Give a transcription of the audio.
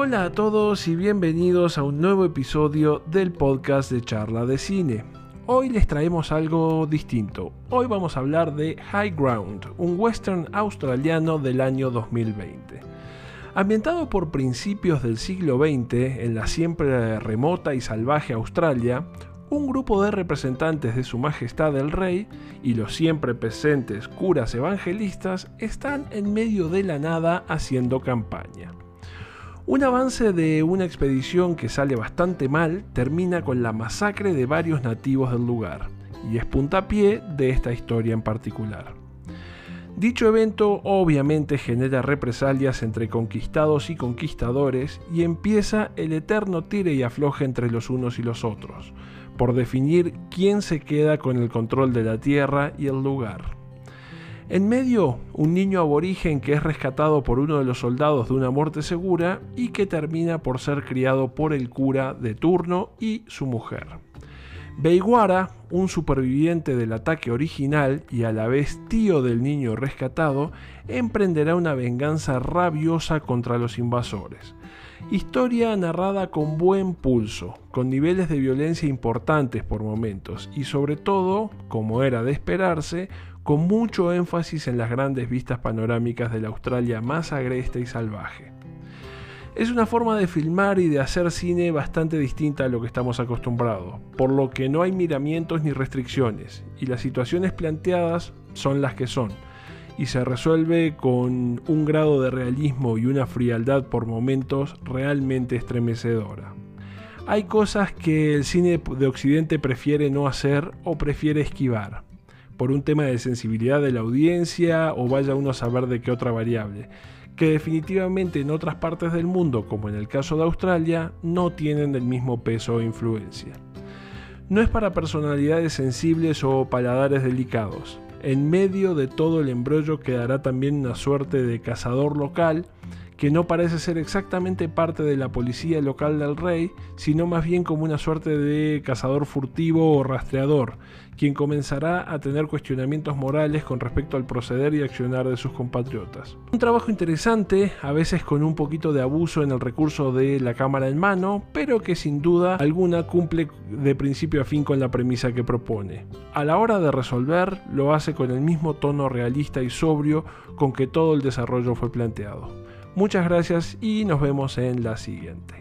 Hola a todos y bienvenidos a un nuevo episodio del podcast de charla de cine. Hoy les traemos algo distinto. Hoy vamos a hablar de High Ground, un western australiano del año 2020. Ambientado por principios del siglo XX en la siempre remota y salvaje Australia, un grupo de representantes de Su Majestad el Rey y los siempre presentes curas evangelistas están en medio de la nada haciendo campaña. Un avance de una expedición que sale bastante mal termina con la masacre de varios nativos del lugar, y es puntapié de esta historia en particular. Dicho evento obviamente genera represalias entre conquistados y conquistadores y empieza el eterno tire y afloje entre los unos y los otros, por definir quién se queda con el control de la tierra y el lugar. En medio, un niño aborigen que es rescatado por uno de los soldados de una muerte segura y que termina por ser criado por el cura de turno y su mujer. Beiguara, un superviviente del ataque original y a la vez tío del niño rescatado, emprenderá una venganza rabiosa contra los invasores. Historia narrada con buen pulso, con niveles de violencia importantes por momentos y sobre todo, como era de esperarse, con mucho énfasis en las grandes vistas panorámicas de la Australia más agreste y salvaje. Es una forma de filmar y de hacer cine bastante distinta a lo que estamos acostumbrados, por lo que no hay miramientos ni restricciones, y las situaciones planteadas son las que son, y se resuelve con un grado de realismo y una frialdad por momentos realmente estremecedora. Hay cosas que el cine de Occidente prefiere no hacer o prefiere esquivar por un tema de sensibilidad de la audiencia o vaya uno a saber de qué otra variable, que definitivamente en otras partes del mundo, como en el caso de Australia, no tienen el mismo peso o influencia. No es para personalidades sensibles o paladares delicados. En medio de todo el embrollo quedará también una suerte de cazador local que no parece ser exactamente parte de la policía local del rey, sino más bien como una suerte de cazador furtivo o rastreador, quien comenzará a tener cuestionamientos morales con respecto al proceder y accionar de sus compatriotas. Un trabajo interesante, a veces con un poquito de abuso en el recurso de la cámara en mano, pero que sin duda alguna cumple de principio a fin con la premisa que propone. A la hora de resolver, lo hace con el mismo tono realista y sobrio con que todo el desarrollo fue planteado. Muchas gracias y nos vemos en la siguiente.